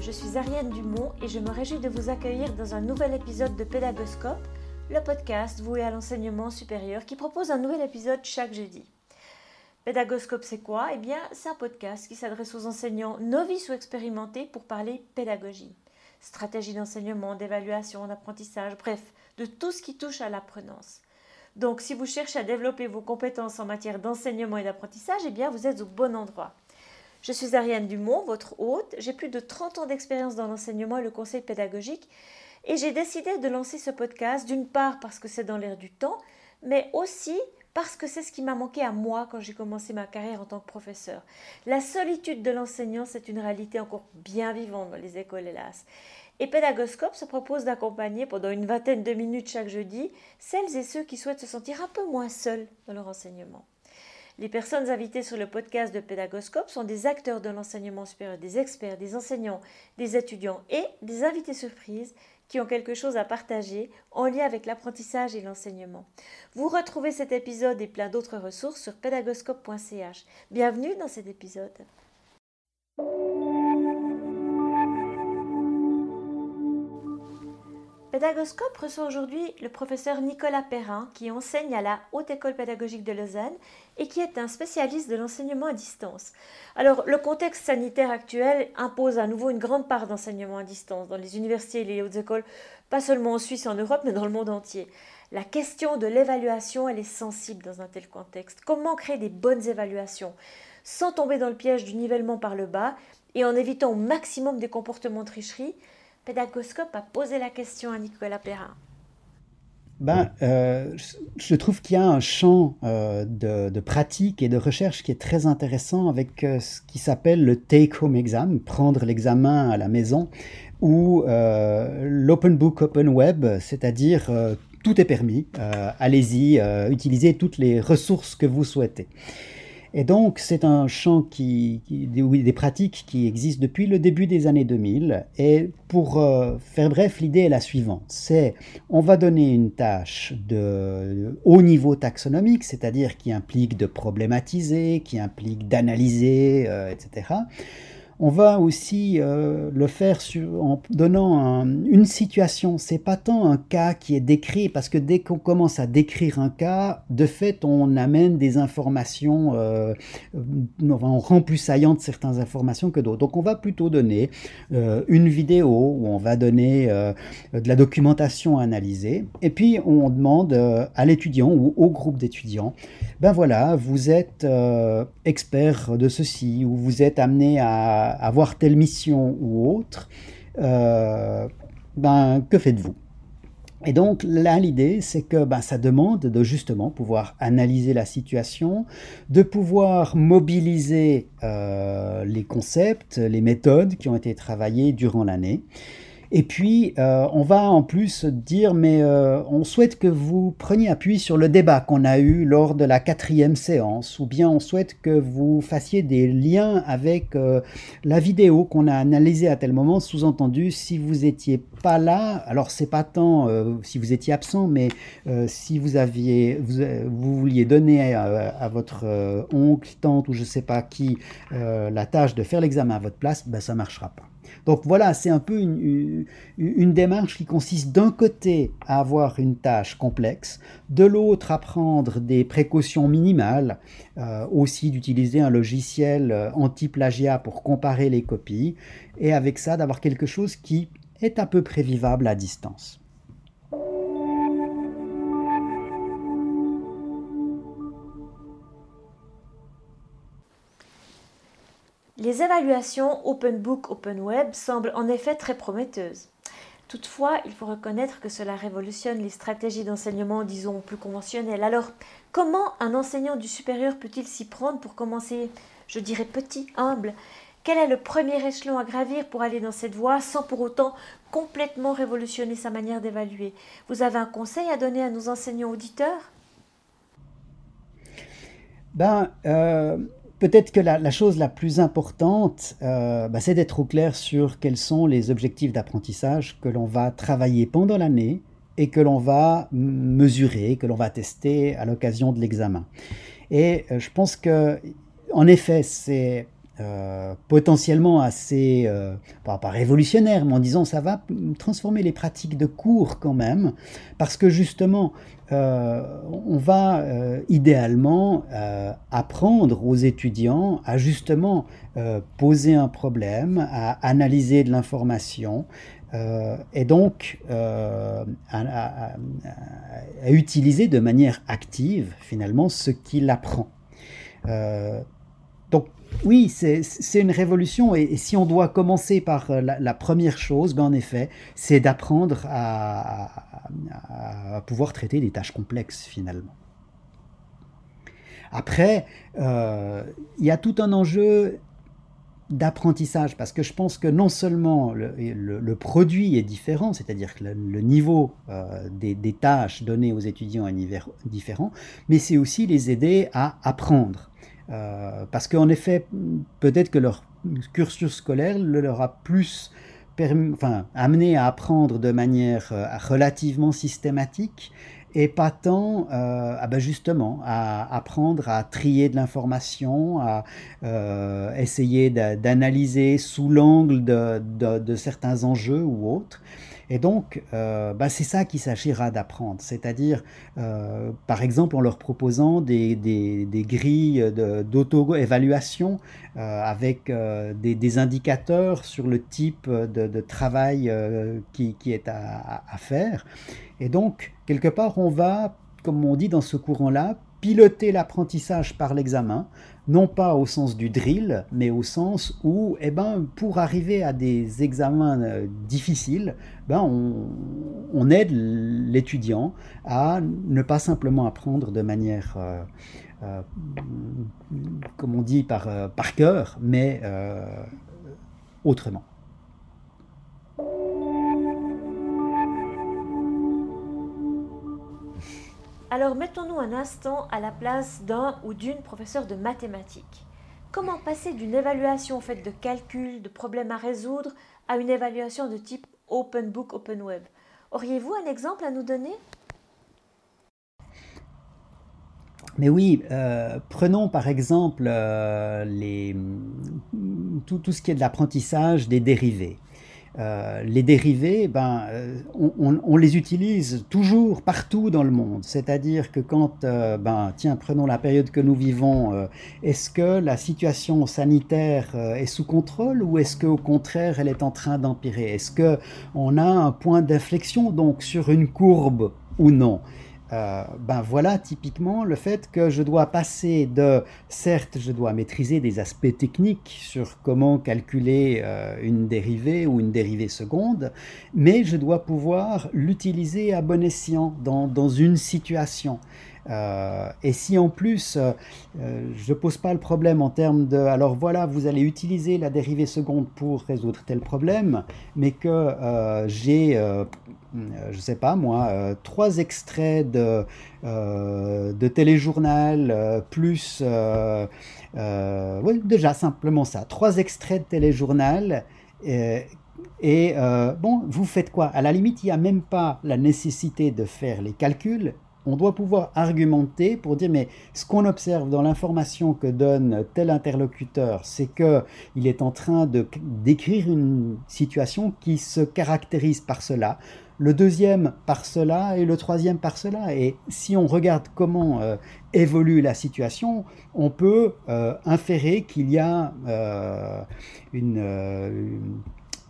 je suis Ariane Dumont et je me réjouis de vous accueillir dans un nouvel épisode de Pédagoscope, le podcast voué à l'enseignement supérieur qui propose un nouvel épisode chaque jeudi. Pédagoscope, c'est quoi? Eh bien, c'est un podcast qui s'adresse aux enseignants novices ou expérimentés pour parler pédagogie, stratégie d'enseignement, d'évaluation, d'apprentissage, bref, de tout ce qui touche à l'apprenance. Donc, si vous cherchez à développer vos compétences en matière d'enseignement et d'apprentissage, eh bien, vous êtes au bon endroit. Je suis Ariane Dumont, votre hôte. J'ai plus de 30 ans d'expérience dans l'enseignement et le conseil pédagogique. Et j'ai décidé de lancer ce podcast, d'une part parce que c'est dans l'air du temps, mais aussi parce que c'est ce qui m'a manqué à moi quand j'ai commencé ma carrière en tant que professeur. La solitude de l'enseignant, c'est une réalité encore bien vivante dans les écoles, hélas. Et Pédagoscope se propose d'accompagner pendant une vingtaine de minutes chaque jeudi celles et ceux qui souhaitent se sentir un peu moins seuls dans leur enseignement. Les personnes invitées sur le podcast de Pédagoscope sont des acteurs de l'enseignement supérieur, des experts, des enseignants, des étudiants et des invités surprises qui ont quelque chose à partager en lien avec l'apprentissage et l'enseignement. Vous retrouvez cet épisode et plein d'autres ressources sur pédagoscope.ch. Bienvenue dans cet épisode. Pédagoscope reçoit aujourd'hui le professeur Nicolas Perrin qui enseigne à la Haute École pédagogique de Lausanne et qui est un spécialiste de l'enseignement à distance. Alors le contexte sanitaire actuel impose à nouveau une grande part d'enseignement à distance dans les universités et les hautes écoles, pas seulement en Suisse et en Europe, mais dans le monde entier. La question de l'évaluation, elle est sensible dans un tel contexte. Comment créer des bonnes évaluations sans tomber dans le piège du nivellement par le bas et en évitant au maximum des comportements de tricherie Pédagoscope a posé la question à Nicolas Perrin. Ben, euh, je trouve qu'il y a un champ euh, de, pratique et de recherche qui est très intéressant avec euh, ce qui s'appelle le take-home exam, prendre l'examen à la maison, ou l'open book, open web, c'est-à-dire tout est permis, allez-y, utilisez toutes les ressources que vous souhaitez. Et donc, c'est un champ qui, des, pratiques qui existent depuis le début des années 2000. Et pour euh, faire bref, l'idée est la suivante. C'est, on va donner une tâche de haut niveau taxonomique, c'est-à-dire qui implique de problématiser, qui implique d'analyser, euh, etc. On va aussi euh, le faire en donnant une situation. C'est pas tant un cas qui est décrit, parce que dès qu'on commence à décrire un cas, de fait, on amène des informations, euh, on rend plus saillantes certaines informations que d'autres. Donc, on va plutôt donner euh, une vidéo où on va donner de la documentation à analyser, et puis on demande à l'étudiant ou au groupe d'étudiants, ben voilà, vous êtes expert de ceci, ou vous êtes amené à avoir telle mission ou autre, euh, ben, que faites-vous? Et donc là, l'idée, c'est que ben, ça demande de justement pouvoir analyser la situation, de pouvoir mobiliser euh, les concepts, les méthodes qui ont été travaillées durant l'année, et puis, euh, on va en plus dire, mais euh, on souhaite que vous preniez appui sur le débat qu'on a eu lors de la quatrième séance, ou bien on souhaite que vous fassiez des liens avec euh, la vidéo qu'on a analysée à tel moment, sous-entendu, si vous étiez pas là, alors c'est pas tant si vous étiez absent, mais si vous aviez, vous, vouliez donner à, votre oncle, tante ou je sais pas qui la tâche de faire l'examen à votre place, ben ça marchera pas. Donc voilà, c'est un peu une, démarche qui consiste d'un côté à avoir une tâche complexe, de l'autre à prendre des précautions minimales, euh, aussi d'utiliser un logiciel euh, anti-plagiat pour comparer les copies, et avec ça d'avoir quelque chose qui est à peu près vivable à distance. Les évaluations Open Book, Open Web semblent en effet très prometteuses. Toutefois, il faut reconnaître que cela révolutionne les stratégies d'enseignement, disons, plus conventionnelles. Alors, comment un enseignant du supérieur peut-il s'y prendre pour commencer, je dirais, petit, humble Quel est le premier échelon à gravir pour aller dans cette voie sans pour autant complètement révolutionner sa manière d'évaluer? Vous avez un conseil à donner à nos enseignants auditeurs? Ben, euh, Peut-être que la, chose la plus importante, euh, bah, c'est d'être au clair sur quels sont les objectifs d'apprentissage que l'on va travailler pendant l'année et que l'on va mesurer, que l'on va tester à l'occasion de l'examen. Et euh, je pense que, en effet, c'est potentiellement assez, pas, pas, révolutionnaire, mais en disant ça va transformer les pratiques de cours quand même, parce que justement, on va idéalement apprendre aux étudiants à justement poser un problème, à analyser de l'information, euh, et donc euh, à, utiliser de manière active finalement ce qu'il apprend. Euh, donc oui, c'est une révolution et, si on doit commencer par la, première chose, ben en effet, c'est d'apprendre à, pouvoir traiter des tâches complexes finalement. Après, il y a tout un enjeu d'apprentissage, parce que je pense que non seulement le, produit est différent, c'est-à-dire que le, niveau euh, des, tâches données aux étudiants est différent, mais c'est aussi les aider à apprendre. Euh, parce qu'en effet, peut-être que leur cursus scolaire leur a plus amené à apprendre de manière euh, relativement systématique, et pas tant euh, ah ben justement à apprendre à trier de l'information, à essayer d'analyser sous l'angle de, de, certains enjeux ou autres. Et donc, euh, bah, c'est ça qu'il s'agira d'apprendre, c'est-à-dire, euh, par exemple, en leur proposant des, des, des grilles d'auto-évaluation euh, avec des, indicateurs sur le type de, travail qui, qui, est à, à, faire. Et donc, quelque part, on va, comme on dit dans ce courant-là, piloter l'apprentissage par l'examen, non pas au sens du drill, mais au sens où, eh ben, pour arriver à des examens euh, difficiles, ben, on, aide l'étudiant à ne pas simplement apprendre de manière, euh, euh, comme on dit, par, par cœur, mais autrement. Alors mettons-nous un instant à la place d'un ou d'une professeur de mathématiques. Comment passer d'une évaluation faite de calculs, de problèmes à résoudre, à une évaluation de type Open Book, Open Web? Auriez-vous un exemple à nous donner? Mais oui, euh, prenons par exemple euh, tout, ce qui est de l'apprentissage des dérivés. Euh, les dérivés, ben, euh, on, les utilise toujours partout dans le monde. C'est-à-dire que quand, euh, ben, tiens, prenons la période que nous vivons, est-ce que la situation sanitaire est sous contrôle ou est-ce qu'au contraire elle est en train d'empirer? Est-ce que on a un point d'inflexion donc sur une courbe ou non? Euh, ben voilà typiquement le fait que je dois passer de, certes, je dois maîtriser des aspects techniques sur comment calculer euh, une dérivée ou une dérivée seconde, mais je dois pouvoir l'utiliser à bon escient dans, dans une situation. Euh, et si en plus euh, euh, je ne pose pas le problème en termes de alors voilà, vous allez utiliser la dérivée seconde pour résoudre tel problème, mais que j'ai, je ne sais pas moi, trois extraits de, de téléjournal plus. déjà simplement ça, trois extraits de téléjournal. Et bon, vous faites quoi? À la limite, il n'y a même pas la nécessité de faire les calculs on doit pouvoir argumenter pour dire mais ce qu'on observe dans l'information que donne tel interlocuteur, c'est que il est en train de décrire une situation qui se caractérise par cela, le deuxième par cela et le troisième par cela. Et si on regarde comment euh, évolue la situation, on peut euh, inférer qu'il y a euh, une une,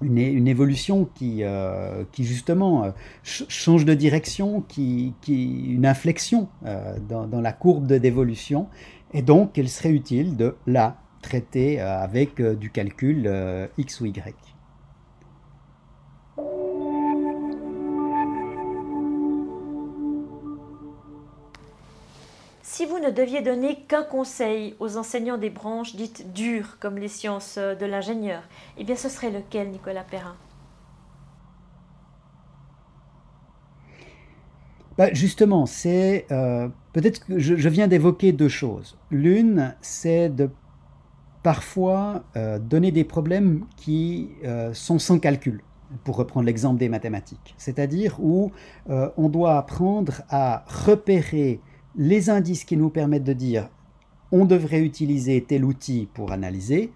évolution qui, euh, justement euh, change de direction, qui, qui une inflexion euh, dans, dans, la courbe dévolution, et donc il serait utile de la traiter avec du calcul x ou y. Si vous ne deviez donner qu'un conseil aux enseignants des branches dites dures comme les sciences de l'ingénieur, eh bien ce serait lequel, Nicolas Perrin? Bah, Justement, c'est euh, peut-être que je, viens d'évoquer deux choses. L'une, c'est de parfois euh, donner des problèmes qui euh, sont sans calcul pour reprendre l'exemple des mathématiques, c'est-à-dire où on doit apprendre à repérer les indices qui nous permettent de dire on devrait utiliser tel outil pour analyser,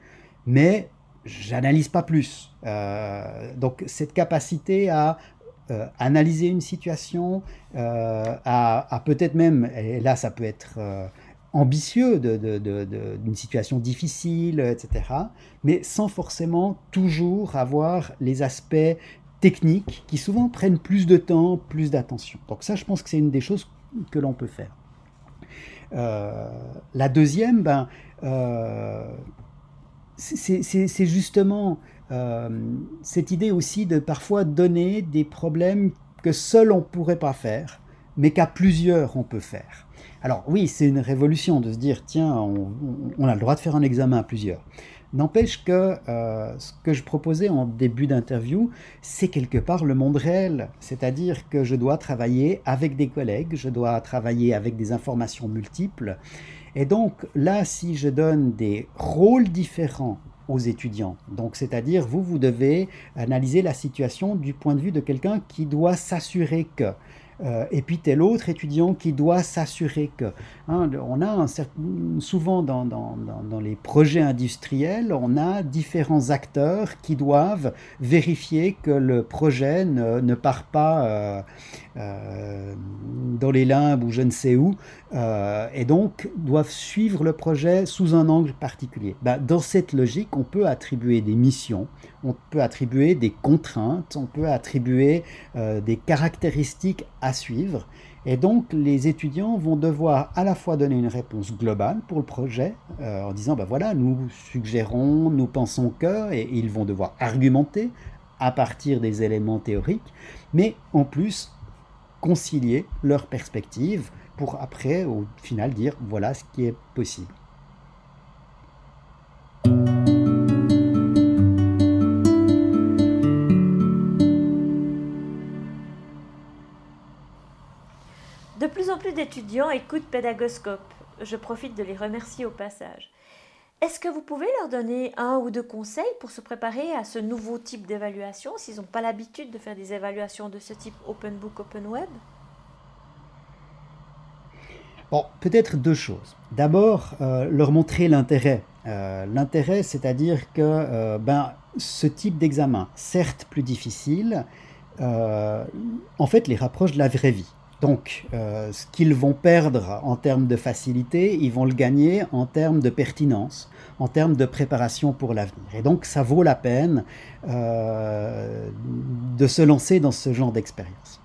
mais j'analyse pas plus. Euh, donc cette capacité à euh, analyser une situation, euh, à, peut-être même, et là ça peut être ambitieux d'une situation difficile, etc., mais sans forcément toujours avoir les aspects techniques qui souvent prennent plus de temps, plus d'attention. Donc ça, je pense que c'est une des choses que l'on peut faire. La deuxième, ben, c'est justement euh, cette idée aussi de parfois donner des problèmes que seul on ne pourrait pas faire, mais qu'à plusieurs on peut faire. Alors oui, c'est une révolution de se dire, tiens, on, a le droit de faire un examen à plusieurs. N'empêche que euh, ce que je proposais en début d'interview, c'est quelque part le monde réel. C'est-à-dire que je dois travailler avec des collègues, je dois travailler avec des informations multiples. Et donc là, si je donne des rôles différents aux étudiants, c'est-à-dire vous, vous devez analyser la situation du point de vue de quelqu'un qui doit s'assurer que euh, et puis tel autre étudiant qui doit s'assurer que. Hein, on a un souvent dans, dans, les projets industriels, on a différents acteurs qui doivent vérifier que le projet ne, ne part pas euh, dans les limbes ou je ne sais où, et donc doivent suivre le projet sous un angle particulier. Ben, dans cette logique, on peut attribuer des missions, on peut attribuer des contraintes, on peut attribuer des caractéristiques à suivre. Et donc, les étudiants vont devoir à la fois donner une réponse globale pour le projet, euh, en disant, ben voilà, nous suggérons, nous pensons que, et ils vont devoir argumenter à partir des éléments théoriques, mais en plus concilier leurs perspectives pour après, au final, dire, voilà ce qui est possible. plus d'étudiants écoutent Pédagoscope. Je profite de les remercier au passage. Est-ce que vous pouvez leur donner un ou deux conseils pour se préparer à ce nouveau type d'évaluation s'ils n'ont pas l'habitude de faire des évaluations de ce type Open Book, Open Web? Bon, peut-être deux choses. D'abord, euh, leur montrer l'intérêt. Euh, l'intérêt, c'est-à-dire que euh, ben, ce type d'examen, certes plus difficile, en fait les rapproche de la vraie vie. Donc, euh, ce qu'ils vont perdre en termes de facilité, ils vont le gagner en termes de pertinence, en termes de préparation pour l'avenir. Et donc, ça vaut la peine euh, de se lancer dans ce genre d'expérience.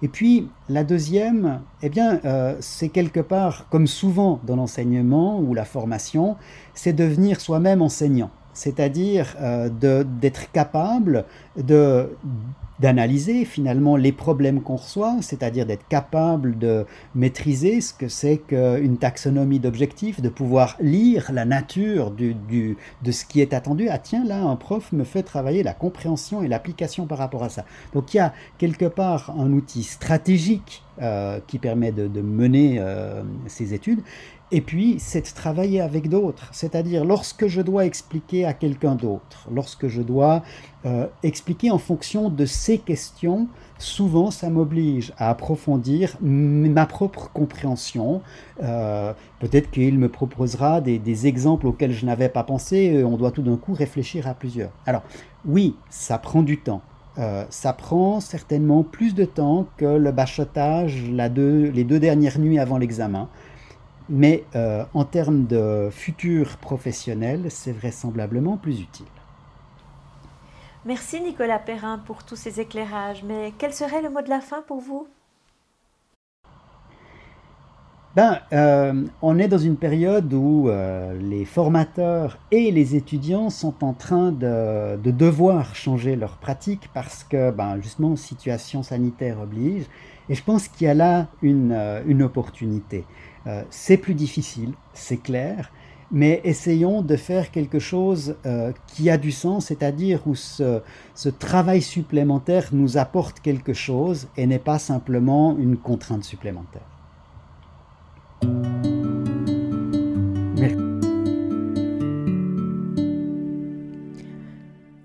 Et puis, la deuxième, eh bien, euh, c'est quelque part, comme souvent dans l'enseignement ou la formation, c'est devenir soi-même enseignant c'est-à-dire d'être capable de d'analyser finalement les problèmes qu'on reçoit, c'est-à-dire d'être capable de maîtriser ce que c'est qu'une taxonomie d'objectifs, de pouvoir lire la nature de ce qui est attendu. Ah tiens, là, un prof me fait travailler la compréhension et l'application par rapport à ça. Donc il y a quelque part un outil stratégique euh, qui permet de, de mener euh, ces études. Et puis, c'est de travailler avec d'autres. C'est-à-dire, lorsque je dois expliquer à quelqu'un d'autre, lorsque je dois euh, expliquer en fonction de ces questions, souvent ça m'oblige à approfondir ma propre compréhension. Euh, peut-être qu'il me proposera des, exemples auxquels je n'avais pas pensé, et on doit tout d'un coup réfléchir à plusieurs. Alors, oui, ça prend du temps. Euh, ça prend certainement plus de temps que le bachotage les deux dernières nuits avant l'examen. Mais euh, en termes de futur professionnel, c'est vraisemblablement plus utile. Merci Nicolas Perrin pour tous ces éclairages, mais quel serait le mot de la fin pour vous? Ben, euh, on est dans une période où euh, les formateurs et les étudiants sont en train de, devoir changer leurs pratiques parce que, ben, justement, situation sanitaire oblige. Et je pense qu'il y a là une opportunité. Euh, c'est plus difficile, c'est clair, mais essayons de faire quelque chose euh, qui a du sens, c'est-à-dire où ce, travail supplémentaire nous apporte quelque chose et n'est pas simplement une contrainte supplémentaire.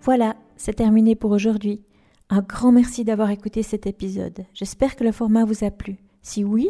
Voilà, c'est terminé pour aujourd'hui. Un grand merci d'avoir écouté cet épisode. J'espère que le format vous a plu. Si oui,